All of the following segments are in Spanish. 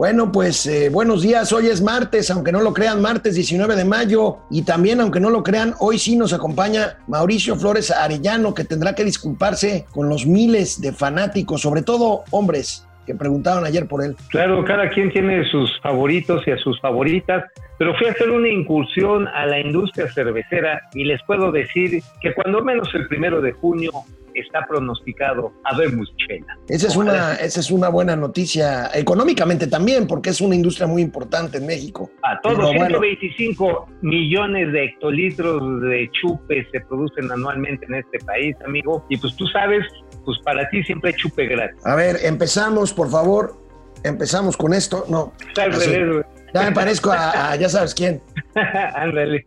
Bueno, pues eh, buenos días. Hoy es martes, aunque no lo crean, martes 19 de mayo. Y también, aunque no lo crean, hoy sí nos acompaña Mauricio Flores Arellano, que tendrá que disculparse con los miles de fanáticos, sobre todo hombres, que preguntaban ayer por él. Claro, cada quien tiene sus favoritos y a sus favoritas, pero fui a hacer una incursión a la industria cervecera y les puedo decir que cuando menos el primero de junio está pronosticado a ver chela. Esa es, una, esa es una buena noticia económicamente también, porque es una industria muy importante en México. A todos, 125 millones de hectolitros de chupe se producen anualmente en este país, amigo. Y pues tú sabes, pues para ti siempre chupe gratis. A ver, empezamos, por favor. Empezamos con esto. No. Ya me parezco a, ya sabes quién. Ándale.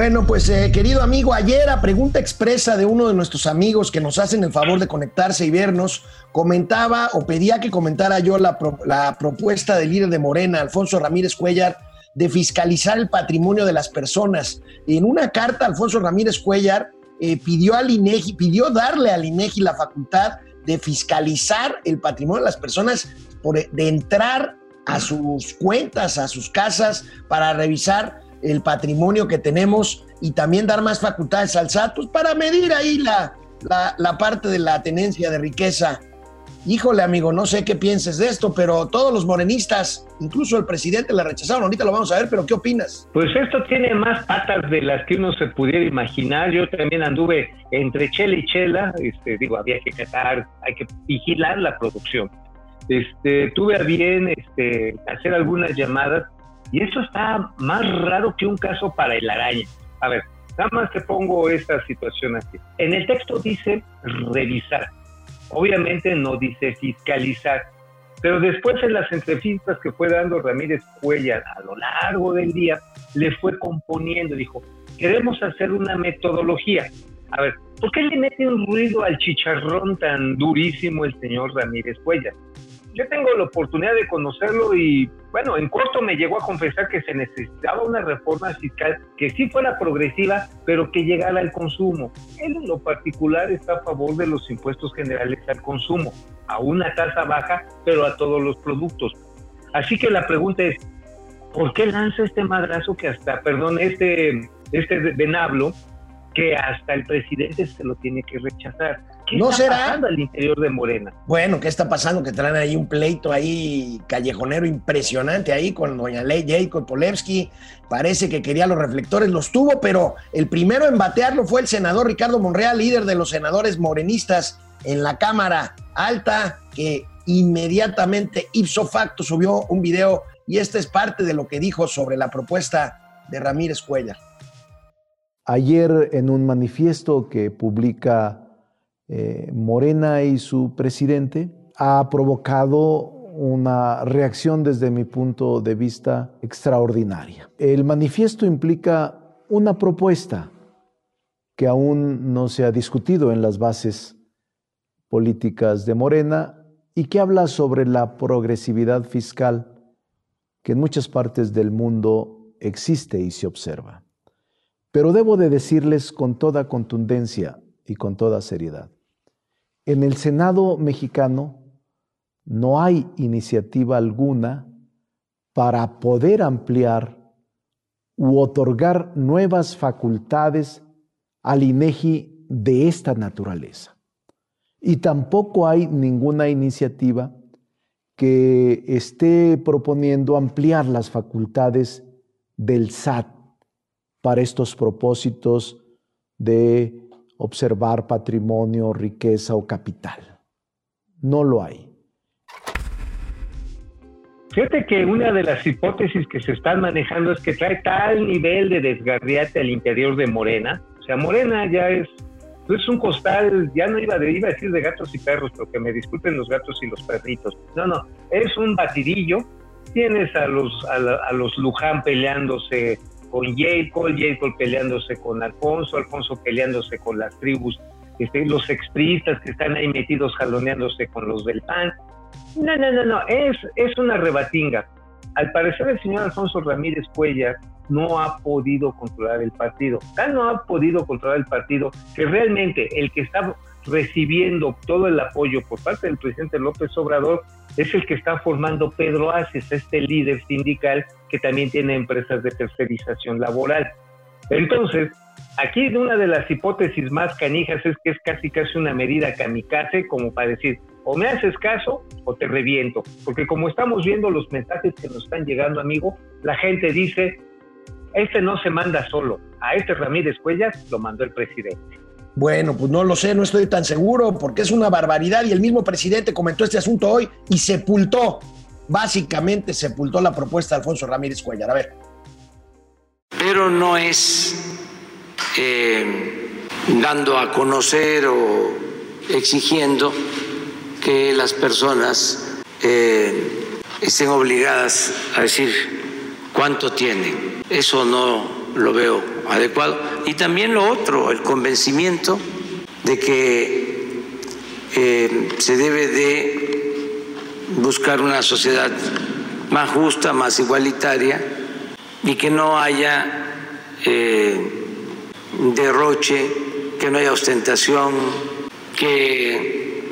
Bueno, pues eh, querido amigo, ayer a pregunta expresa de uno de nuestros amigos que nos hacen el favor de conectarse y vernos, comentaba o pedía que comentara yo la, propuesta del líder de Morena, Alfonso Ramírez Cuellar, de fiscalizar el patrimonio de las personas. En una carta, Alfonso Ramírez Cuellar eh, pidió al INEGI, pidió darle al INEGI la facultad de fiscalizar el patrimonio de las personas, por, de entrar a sus cuentas, a sus casas, para revisar el patrimonio que tenemos y también dar más facultades al SAT pues, para medir ahí la, la, parte de la tenencia de riqueza. Híjole, amigo, no sé qué pienses de esto, pero todos los morenistas, incluso el presidente, la rechazaron. Ahorita lo vamos a ver, pero ¿qué opinas? Pues esto tiene más patas de las que uno se pudiera imaginar. Yo también anduve entre chela y chela. Este, digo, había que catar, hay que vigilar la producción. Este, tuve a bien este, hacer algunas llamadas y eso está más raro que un caso para el araña. A ver, nada más te pongo esta situación así. En el texto dice revisar. Obviamente no dice fiscalizar. Pero después en las entrevistas que fue dando Ramírez Cuellar a lo largo del día, le fue componiendo, dijo, queremos hacer una metodología. A ver, ¿por qué le mete un ruido al chicharrón tan durísimo el señor Ramírez Cuellar? yo tengo la oportunidad de conocerlo y, bueno, en corto me llegó a confesar que se necesitaba una reforma fiscal que sí fuera progresiva, pero que llegara al consumo. Él en lo particular está a favor de los impuestos generales al consumo, a una tasa baja, pero a todos los productos. Así que la pregunta es, ¿por qué lanza este madrazo que hasta, perdón, este, este venablo, que hasta el presidente se lo tiene que rechazar? ¿Qué ¿No está será? pasando al interior de Morena? Bueno, ¿qué está pasando? Que traen ahí un pleito ahí callejonero impresionante ahí con doña Ley Jacob Polevsky. Parece que quería los reflectores, los tuvo, pero el primero en batearlo fue el senador Ricardo Monreal, líder de los senadores morenistas en la Cámara Alta, que inmediatamente ipso facto subió un video y esta es parte de lo que dijo sobre la propuesta de Ramírez Cuellar. Ayer en un manifiesto que publica eh, Morena y su presidente ha provocado una reacción desde mi punto de vista extraordinaria. El manifiesto implica una propuesta que aún no se ha discutido en las bases políticas de Morena y que habla sobre la progresividad fiscal que en muchas partes del mundo existe y se observa. Pero debo de decirles con toda contundencia y con toda seriedad, en el Senado mexicano no hay iniciativa alguna para poder ampliar u otorgar nuevas facultades al INEGI de esta naturaleza. Y tampoco hay ninguna iniciativa que esté proponiendo ampliar las facultades del SAT para estos propósitos de observar patrimonio, riqueza o capital. No lo hay. Fíjate que una de las hipótesis que se están manejando es que trae tal nivel de desgarriate al interior de Morena. O sea, Morena ya es, es un costal, ya no iba, de, iba a decir de gatos y perros, pero que me disculpen los gatos y los perritos. No, no, es un batidillo. Tienes a los, a, a los Luján peleándose con Jacob, Jacob peleándose con Alfonso, Alfonso peleándose con las tribus este, los extristas que están ahí metidos jaloneándose con los del PAN. No, no, no, no, es, es una rebatinga. Al parecer el señor Alfonso Ramírez Cuellar no ha podido controlar el partido. Tan no ha podido controlar el partido que realmente el que está recibiendo todo el apoyo por parte del presidente López Obrador es el que está formando Pedro Aces, este líder sindical que también tiene empresas de tercerización laboral. Entonces, aquí una de las hipótesis más canijas es que es casi casi una medida kamikaze como para decir, o me haces caso o te reviento. Porque como estamos viendo los mensajes que nos están llegando, amigo, la gente dice, este no se manda solo, a este Ramírez Cuellas lo mandó el presidente. Bueno, pues no lo sé, no estoy tan seguro porque es una barbaridad y el mismo presidente comentó este asunto hoy y sepultó, básicamente sepultó la propuesta de Alfonso Ramírez Cuellar. A ver. Pero no es eh, dando a conocer o exigiendo que las personas eh, estén obligadas a decir cuánto tienen. Eso no lo veo adecuado. Y también lo otro, el convencimiento de que eh, se debe de buscar una sociedad más justa, más igualitaria y que no haya eh, derroche, que no haya ostentación, que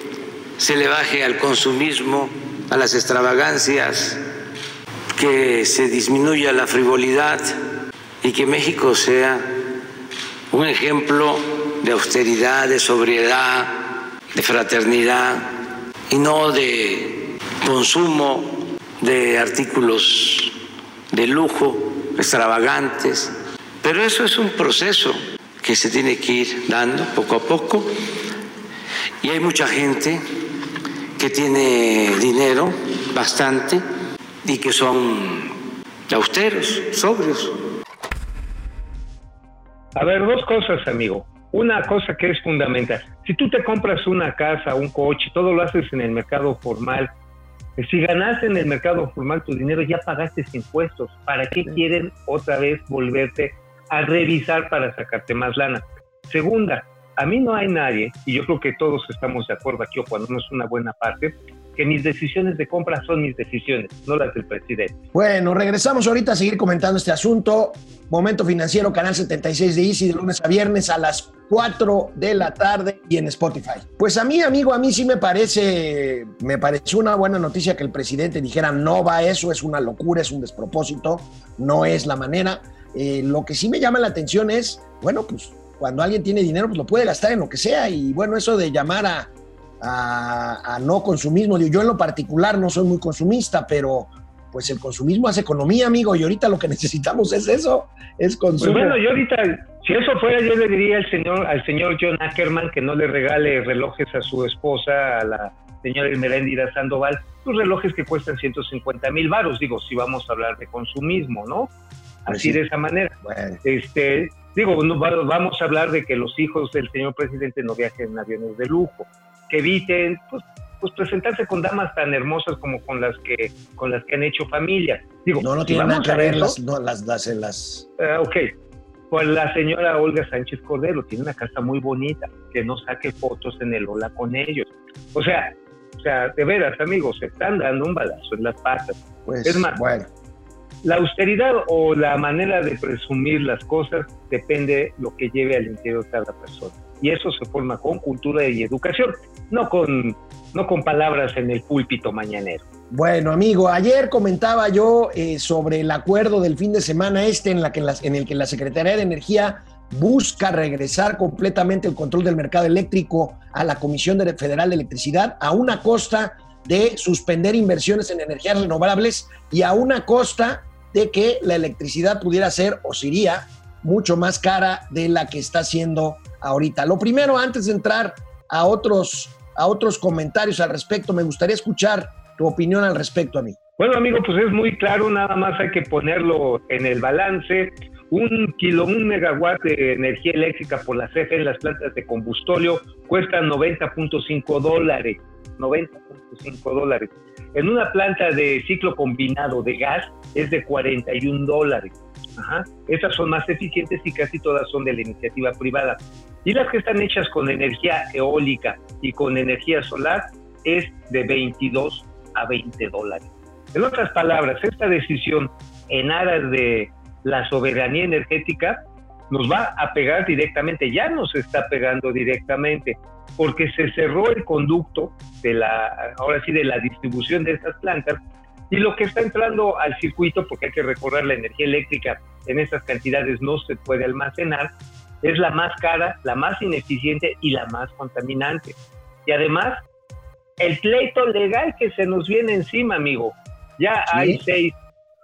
se le baje al consumismo, a las extravagancias, que se disminuya la frivolidad y que México sea un ejemplo de austeridad, de sobriedad, de fraternidad y no de consumo de artículos de lujo, extravagantes. Pero eso es un proceso que se tiene que ir dando poco a poco y hay mucha gente que tiene dinero, bastante, y que son austeros, sobrios. A ver, dos cosas, amigo. Una cosa que es fundamental. Si tú te compras una casa, un coche, todo lo haces en el mercado formal. Si ganaste en el mercado formal tu dinero, ya pagaste impuestos. ¿Para qué quieren otra vez volverte a revisar para sacarte más lana? Segunda, a mí no hay nadie, y yo creo que todos estamos de acuerdo aquí, o cuando no es una buena parte, que mis decisiones de compra son mis decisiones, no las del presidente. Bueno, regresamos ahorita a seguir comentando este asunto. Momento Financiero, Canal 76 de Easy, de lunes a viernes a las 4 de la tarde y en Spotify. Pues a mí, amigo, a mí sí me parece, me pareció una buena noticia que el presidente dijera no va eso, es una locura, es un despropósito, no es la manera. Eh, lo que sí me llama la atención es, bueno, pues cuando alguien tiene dinero, pues lo puede gastar en lo que sea. Y bueno, eso de llamar a, a, no consumismo, yo en lo particular no soy muy consumista, pero pues el consumismo hace economía, amigo, y ahorita lo que necesitamos es eso, es consumo. Pues bueno, yo ahorita, si eso fuera, yo le diría al señor, al señor John Ackerman que no le regale relojes a su esposa, a la señora Meréndira Sandoval, los relojes que cuestan 150 mil varos, digo, si vamos a hablar de consumismo, ¿no? Pues Así de esa manera. Este, digo, vamos a hablar de que los hijos del señor presidente no viajen en aviones de lujo, que eviten pues, pues presentarse con damas tan hermosas como con las que con las que han hecho familia. Digo, no, no tiene nada que ver las, no, las, las, las- Ah, ok. Pues la señora Olga Sánchez Cordero tiene una casa muy bonita, que no saque fotos en el Ola con ellos. O sea, o sea, de veras, amigos, se están dando un balazo en las patas. pues, Es más, bueno, La austeridad o la manera de presumir las cosas depende lo que lleve al interior de cada persona. Y eso se forma con cultura y educación, no con, no con palabras en el púlpito mañanero. Bueno, amigo, ayer comentaba yo eh, sobre el acuerdo del fin de semana este en, la que en el que la Secretaría de Energía busca regresar completamente el control del mercado eléctrico a la Comisión de- Federal de Electricidad a una costa de suspender inversiones en energías renovables y a una costa de que la electricidad pudiera ser o sería mucho más cara de la que está siendo ahorita. Lo primero, antes de entrar a otros, a otros comentarios al respecto, me gustaría escuchar tu opinión al respecto, amigo. Bueno, amigo, pues es muy claro, nada más hay que ponerlo en el balance. Un kilo, un megawatt de energía eléctrica por la CFE en las plantas de combustóleo cuesta 90.5 dólares. 90.5 dólares. En una planta de ciclo combinado de gas es de 41 dólares. Ajá. Estas son más eficientes y casi todas son de la iniciativa privada. Y las que están hechas con energía eólica y con energía solar es de 22 a 20 dólares. En otras palabras, esta decisión en aras de la soberanía energética nos va a pegar directamente, ya nos está pegando directamente, porque se cerró el conducto de la, ahora sí, de la distribución de estas plantas y lo que está entrando al circuito, porque hay que recordar la energía eléctrica en estas cantidades no se puede almacenar, es la más cara, la más ineficiente y la más contaminante. Y además, el pleito legal que se nos viene encima, amigo. Ya hay seis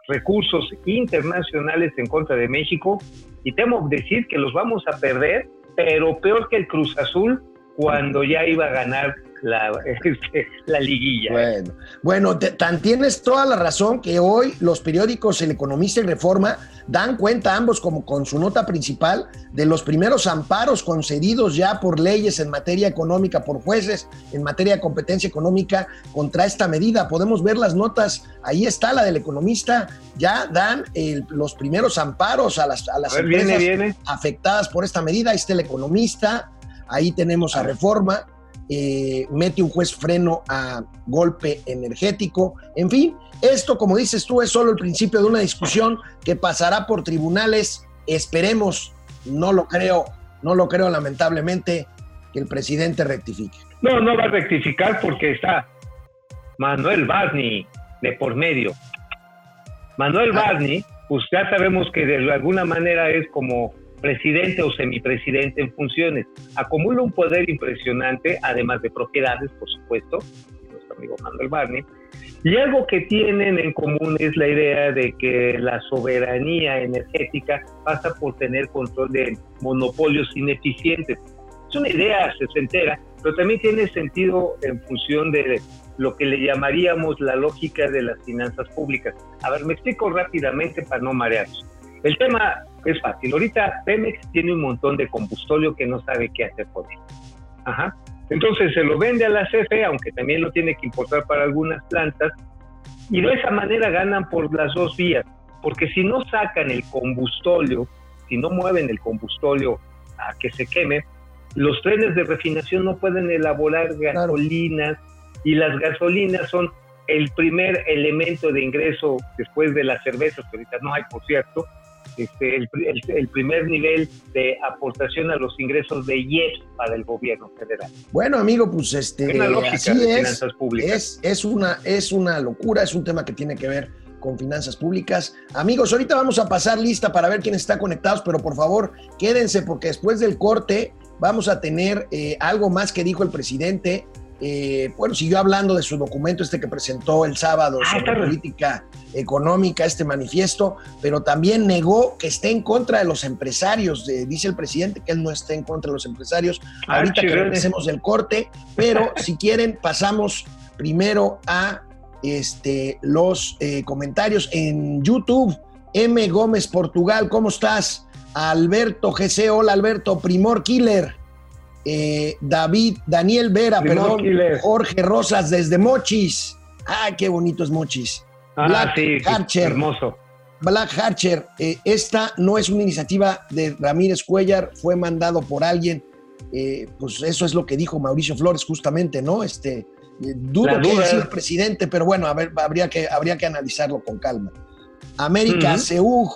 recursos internacionales en contra de México y temo decir que los vamos a perder, pero peor que el Cruz Azul cuando ya iba a ganar la, este, la liguilla. Bueno, bueno tan tienes toda la razón que hoy los periódicos El Economista y Reforma dan cuenta ambos como con su nota principal de los primeros amparos concedidos ya por leyes en materia económica, por jueces en materia de competencia económica contra esta medida. Podemos ver las notas, ahí está la del economista, ya dan los primeros amparos a las, a las empresas afectadas por esta medida. Ahí está el economista, ahí tenemos a Reforma, eh, mete un juez freno a golpe energético, en fin, esto, como dices tú, es solo el principio de una discusión que pasará por tribunales, esperemos, no lo creo, no lo creo lamentablemente, que el presidente rectifique. No, no va a rectificar porque está Manuel Barney de por medio. Manuel ah. Barney, pues ya sabemos que de alguna manera es como presidente o semipresidente en funciones. Acumula un poder impresionante, además de propiedades, por supuesto, nuestro amigo Manuel Barney. Y algo que tienen en común es la idea de que la soberanía energética pasa por tener control de monopolios ineficientes. Es una idea sesentera, pero también tiene sentido en función de lo que le llamaríamos la lógica de las finanzas públicas. A ver, me explico rápidamente para no marearnos. El tema es fácil. Ahorita Pemex tiene un montón de combustóleo que no sabe qué hacer con él. Ajá. Entonces se lo vende a la CFE, aunque también lo tiene que importar para algunas plantas, y de esa manera ganan por las dos vías, porque si no sacan el combustóleo, si no mueven el combustóleo a que se queme, los trenes de refinación no pueden elaborar gasolinas y las gasolinas son el primer elemento de ingreso después de las cervezas, que ahorita no hay, por cierto, este, el, primer nivel de aportación a los ingresos de IEPS para el gobierno federal. Bueno, amigo, pues este, así es, es, es, una, es una locura, es un tema que tiene que ver con finanzas públicas. Amigos, ahorita vamos a pasar lista para ver quién está conectados, pero por favor, quédense porque después del corte vamos a tener eh, algo más que dijo el presidente eh, bueno, siguió hablando de su documento este que presentó el sábado ah, sobre política económica, este manifiesto, pero también negó que esté en contra de los empresarios. dice el presidente que él no está en contra de los empresarios. Ah, Ahorita que regresemos del corte, pero si quieren pasamos primero a este, los eh, comentarios en YouTube. M. Gómez Portugal, ¿cómo estás? Alberto GC, hola Alberto, Primor Killer. Eh, David, Daniel Vera, perdón, Jorge Rosas desde Mochis. Ah, qué bonito es Mochis. Ah, Black sí, Archer, hermoso. Black Archer, eh, esta no es una iniciativa de Ramírez Cuellar, fue mandado por alguien. Eh, pues eso es lo que dijo Mauricio Flores justamente, ¿no? Este, dudo que haya el presidente, pero bueno, a ver, habría que, habría que analizarlo con calma. América, uh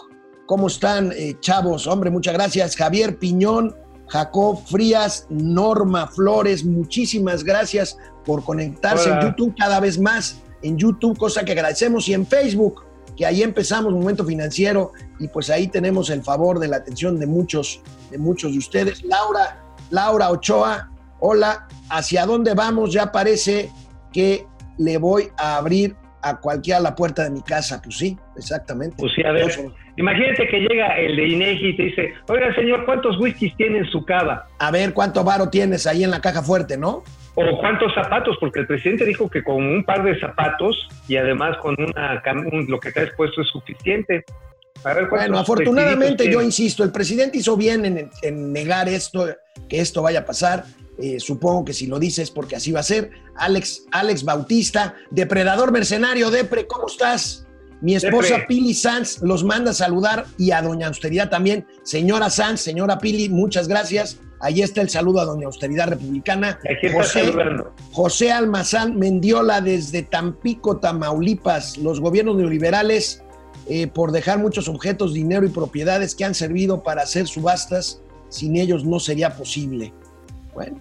¿cómo están, chavos? Hombre, muchas gracias. Javier Piñón, Jacob Frías, Norma Flores, muchísimas gracias por conectarse en YouTube cada vez más, en YouTube, cosa que agradecemos, y en Facebook, que ahí empezamos Momento Financiero, y pues ahí tenemos el favor de la atención de muchos, de muchos de ustedes. Laura, Laura Ochoa, hola, ¿hacia dónde vamos? Ya parece que le voy a abrir a cualquiera la puerta de mi casa. Pues sí, exactamente. Pues sí, a ver. Imagínate que llega el de INEGI y te dice, oiga señor, ¿cuántos whiskies tiene en su cava? A ver, ¿cuánto varo tienes ahí en la caja fuerte, no? O cuántos zapatos, porque el presidente dijo que con un par de zapatos y además con una lo que te has puesto es suficiente. bueno, afortunadamente yo insisto, el presidente hizo bien en, en negar esto, que esto vaya a pasar. Eh, supongo que si lo dices porque así va a ser. Alex, Alex Bautista, depredador mercenario, Depre, ¿cómo estás? Mi esposa Pili Sanz los manda a saludar y a Doña Austeridad también. Señora Sanz, señora Pili, muchas gracias Ahí está el saludo a Doña Austeridad Republicana. Aquí. José Almazán Mendiola desde Tampico, Tamaulipas. Los gobiernos neoliberales, eh, por dejar muchos objetos, dinero y propiedades que han servido para hacer subastas, sin ellos no sería posible. Bueno,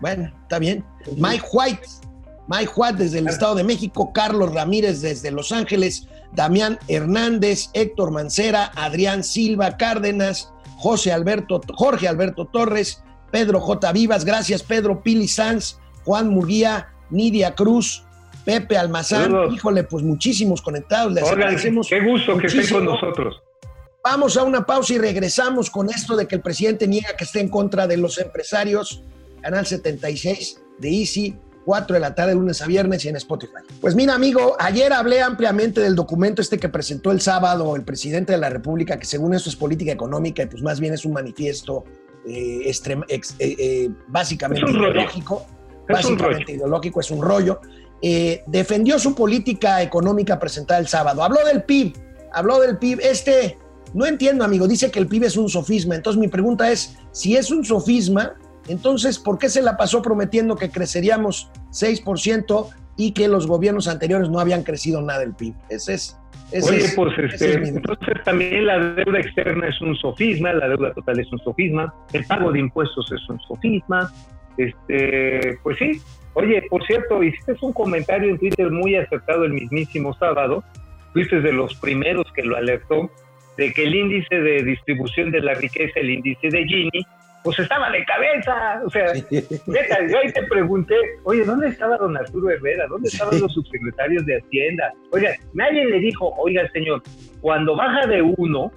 bueno, está bien. Mike White, Mike White desde el Estado de México, Carlos Ramírez desde Los Ángeles, Damián Hernández, Héctor Mancera, Adrián Silva Cárdenas, José Alberto, Jorge Alberto Torres, Pedro J. Vivas, gracias Pedro Pili Sanz, Juan Murguía, Nidia Cruz, Pepe Almazán, Saludos. híjole, pues muchísimos conectados, les Oigan, agradecemos. qué gusto que estén con nosotros. Vamos a una pausa y regresamos con esto de que el presidente niega que esté en contra de los empresarios. Canal 76 de Easy, 4 de la tarde, lunes a viernes y en Spotify. Pues mira, amigo, ayer hablé ampliamente del documento este que presentó el sábado el presidente de la República, que según esto es política económica y pues más bien es un manifiesto eh, extrema- ex- eh, eh, básicamente Es un rollo. ideológico. Es básicamente ideológico, es un rollo. Eh, defendió su política económica presentada el sábado. Habló del PIB, habló del PIB. Este, no entiendo, amigo, dice que el PIB es un sofisma. Entonces mi pregunta es, si es un sofisma, entonces, ¿por qué se la pasó prometiendo que creceríamos 6% y que los gobiernos anteriores no habían crecido nada el PIB? Ese es... ese Oye, es- pues este, es entonces también la deuda externa es un sofisma, la deuda total es un sofisma, el pago de impuestos es un sofisma, este, pues sí. Oye, por cierto, hiciste un comentario en Twitter muy acertado el mismísimo sábado, fuiste de los primeros que lo alertó, de que el índice de distribución de la riqueza, el índice de Gini, pues estaba de cabeza, o sea, Neta, yo ahí te pregunté, oye, ¿dónde estaba don Arturo Herrera? ¿Dónde estaban los subsecretarios de Hacienda? Oiga, nadie le dijo, oiga, señor, cuando baja de uno,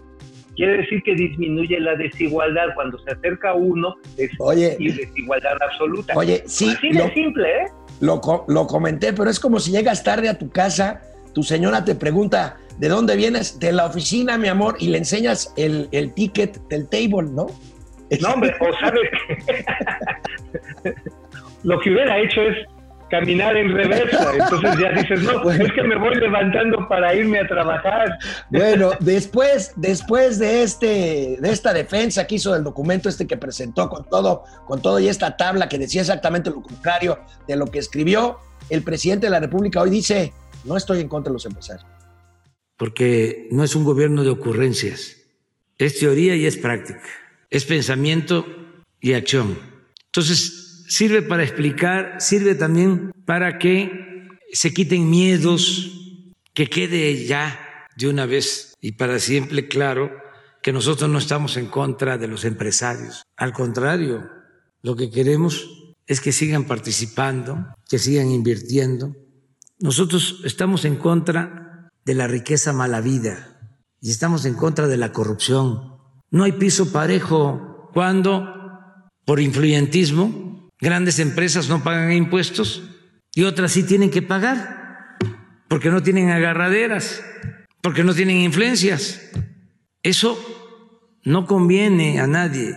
quiere decir que disminuye la desigualdad. Cuando se acerca a uno, es Oye, desigualdad absoluta. oye, sí, Así de simple, ¿eh? lo, lo comenté, pero es como si llegas tarde a tu casa, tu señora te pregunta, ¿de dónde vienes? De la oficina, mi amor, y le enseñas el, el ticket del table, ¿no? No, hombre, o sabes que lo que hubiera hecho es caminar en reversa. Entonces ya dices, no, Bueno. es que me voy levantando para irme a trabajar. Bueno, después, después de este, de esta defensa que hizo del documento este que presentó con todo, con todo y esta tabla que decía exactamente lo contrario de lo que escribió, el presidente de la República hoy dice, no estoy en contra de los empresarios. Porque no es un gobierno de ocurrencias, es teoría y es práctica, es pensamiento y acción. Entonces, sirve para explicar, sirve también para que se quiten miedos, que quede ya de una vez y para siempre claro que nosotros no estamos en contra de los empresarios. Al contrario, lo que queremos es que sigan participando, que sigan invirtiendo. Nosotros estamos en contra de la riqueza mala vida y estamos en contra de la corrupción. No hay piso parejo cuando, por influyentismo, grandes empresas no pagan impuestos y otras sí tienen que pagar porque no tienen agarraderas, porque no tienen influencias. Eso no conviene a nadie.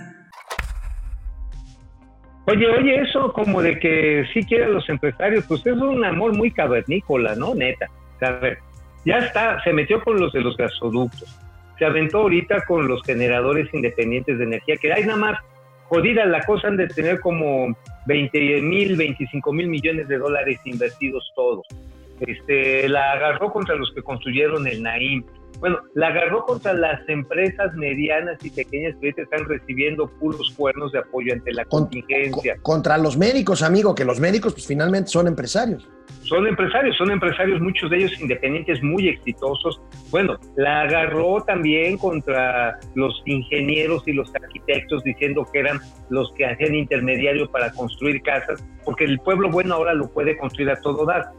Oye, oye, eso como de que sí quieren los empresarios, pues es un amor muy cavernícola, ¿no? Neta. O sea, a ver, ya está, se metió con los de los gasoductos, se aventó ahorita con los generadores independientes de energía, que hay nada más jodida la cosa, han de tener como 20 mil, 25 mil millones de dólares invertidos todos. Este, la agarró contra los que construyeron el Naim. Bueno, la agarró contra las empresas medianas y pequeñas que ahorita están recibiendo puros cuernos de apoyo ante la Con- contingencia. Co- contra los médicos, amigo, que los médicos pues finalmente son empresarios. Son empresarios, son empresarios, muchos de ellos independientes, muy exitosos. Bueno, la agarró también contra los ingenieros y los arquitectos diciendo que eran los que hacían intermediario para construir casas, porque el pueblo bueno ahora lo puede construir a todo dar.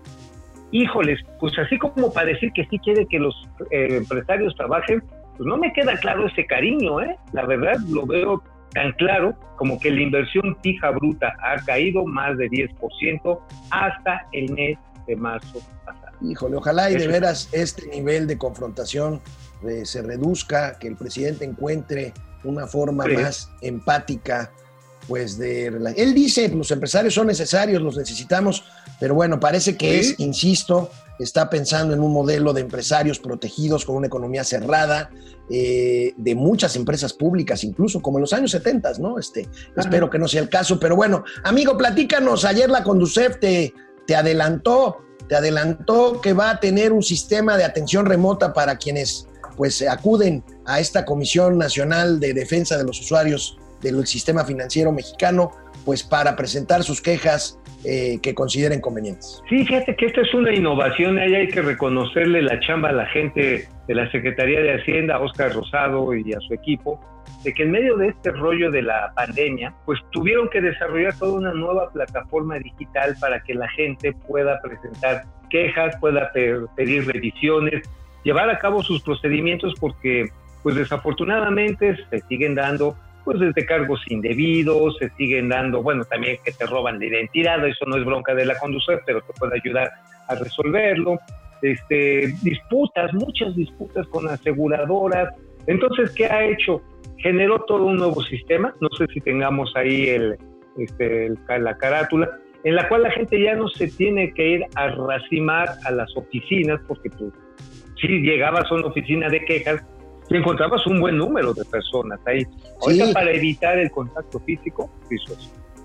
Híjoles, pues así como para decir que sí quiere que los eh, empresarios trabajen, pues no me queda claro ese cariño, ¿eh? La verdad lo veo tan claro como que la inversión fija bruta ha caído más de 10% hasta el mes de marzo pasado. Híjole, ojalá y de veras este nivel de confrontación eh, se reduzca, que el presidente encuentre una forma Sí. más empática, pues de... Él dice, los empresarios son necesarios, los necesitamos, pero bueno, parece que Sí. es, insisto, está pensando en un modelo de empresarios protegidos con una economía cerrada, eh, de muchas empresas públicas, incluso como en los años 70, ¿no? Este, espero que no sea el caso, pero bueno, amigo, platícanos, ayer la Conducef te, te adelantó, te adelantó que va a tener un sistema de atención remota para quienes pues acuden a esta Comisión Nacional de Defensa de los Usuarios del Sistema Financiero Mexicano, pues para presentar sus quejas eh, que consideren convenientes. Sí, fíjate que esta es una innovación, ahí hay que reconocerle la chamba a la gente de la Secretaría de Hacienda, a Oscar Rosado y a su equipo, de que en medio de este rollo de la pandemia, pues tuvieron que desarrollar toda una nueva plataforma digital para que la gente pueda presentar quejas, pueda pe- pedir revisiones, llevar a cabo sus procedimientos porque pues desafortunadamente se siguen dando pues desde cargos indebidos, se siguen dando, bueno, también que te roban la identidad, eso no es bronca de la conducir, pero te puede ayudar a resolverlo. Este, disputas, muchas disputas con aseguradoras. Entonces, ¿qué ha hecho? Generó todo un nuevo sistema, no sé si tengamos ahí el, este, el- la carátula, en la cual la gente ya no se tiene que ir a racimar a las oficinas, porque pues, si llegabas a una oficina de quejas, te encontrabas un buen número de personas ahí. Ahorita Sí. para evitar el contacto físico, eso.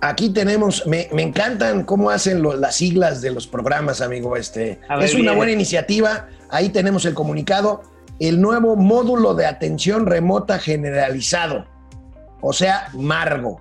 Aquí tenemos, me, me encantan cómo hacen lo- las siglas de los programas, amigo. Este, ver, es una buena iniciativa. Ahí tenemos el comunicado. El nuevo módulo de atención remota generalizado. O sea, Margo.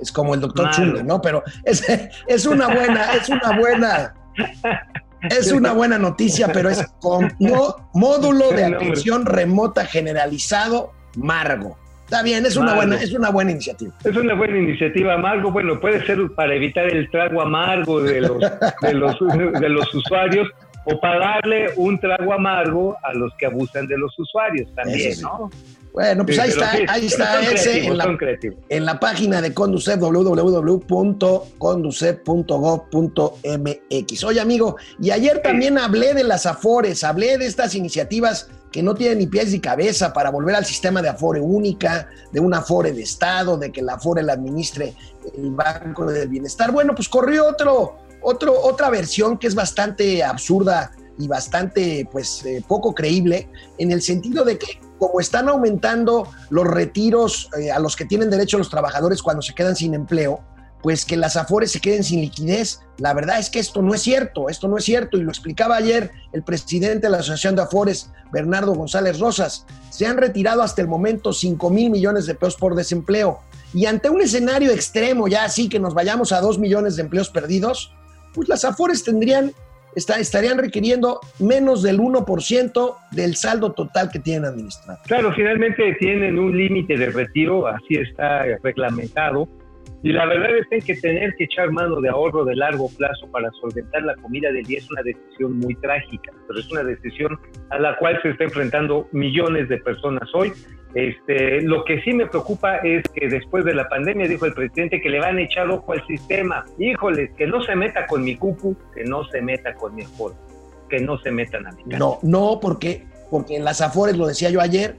Es como el doctor. Chunga, ¿no? Pero es, es una buena, es una buena. Es una buena noticia, pero es con no, módulo de atención remota generalizado, Margo. Está bien, es una Margo. buena, es una buena iniciativa. Es una buena iniciativa, amargo. Bueno, puede ser para evitar el trago amargo de los, de los, de los usuarios o para darle un trago amargo a los que abusan de los usuarios también, sí. ¿no? Bueno, pues Sí, ahí está, sí, ahí está ese creativos, en la, en página de Conducef, www.conducef.gov.mx. Oye, amigo, y ayer también hablé de las Afores, hablé de estas iniciativas que no tienen ni pies ni cabeza para volver al sistema de Afore única, de una Afore de Estado, de que la Afore la administre el Banco del Bienestar. Bueno, pues corrió otro, otro, otra versión que es bastante absurda y bastante, pues, eh, poco creíble, en el sentido de que como están aumentando los retiros eh, a los que tienen derecho los trabajadores cuando se quedan sin empleo, pues que las afores se queden sin liquidez. La verdad es que esto no es cierto, esto no es cierto, y lo explicaba ayer el presidente de la Asociación de Afores, Bernardo González Rosas. Se han retirado hasta el momento 5 mil millones de pesos por desempleo. Y ante un escenario extremo, ya así que nos vayamos a 2 millones de empleos perdidos, pues las afores tendrían, estarían requiriendo menos del 1% del saldo total que tienen administrado. Claro, finalmente tienen un límite de retiro, así está reglamentado. Y la verdad es que tener que echar mano de ahorro de largo plazo para solventar la comida del día es una decisión muy trágica, pero es una decisión a la cual se está enfrentando millones de personas hoy. Este, lo que sí me preocupa es que después de la pandemia dijo el presidente que le van a echar ojo al sistema. Híjoles, que no se meta con mi cupu, que no se meta con mi aforo, que no se metan a mi casa. No, no, porque, porque en las Afores, lo decía yo ayer,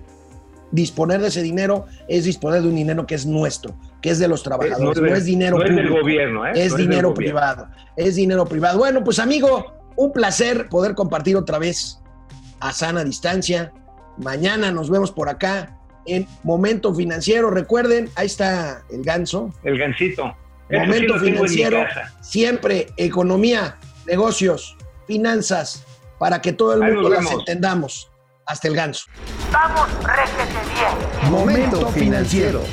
disponer de ese dinero es disponer de un dinero que es nuestro, que es de los trabajadores, no, es dinero no es del gobierno, ¿eh? es No dinero privado, es dinero privado. Bueno, pues amigo, un placer poder compartir otra vez a sana distancia. Mañana nos vemos por acá en Momento Financiero. Recuerden, ahí está el ganso. El gancito. Momento Financiero, siempre economía, negocios, finanzas, para que todo el mundo las entendamos. Hasta el ganso. Vamos, réjete bien. Momento financiero.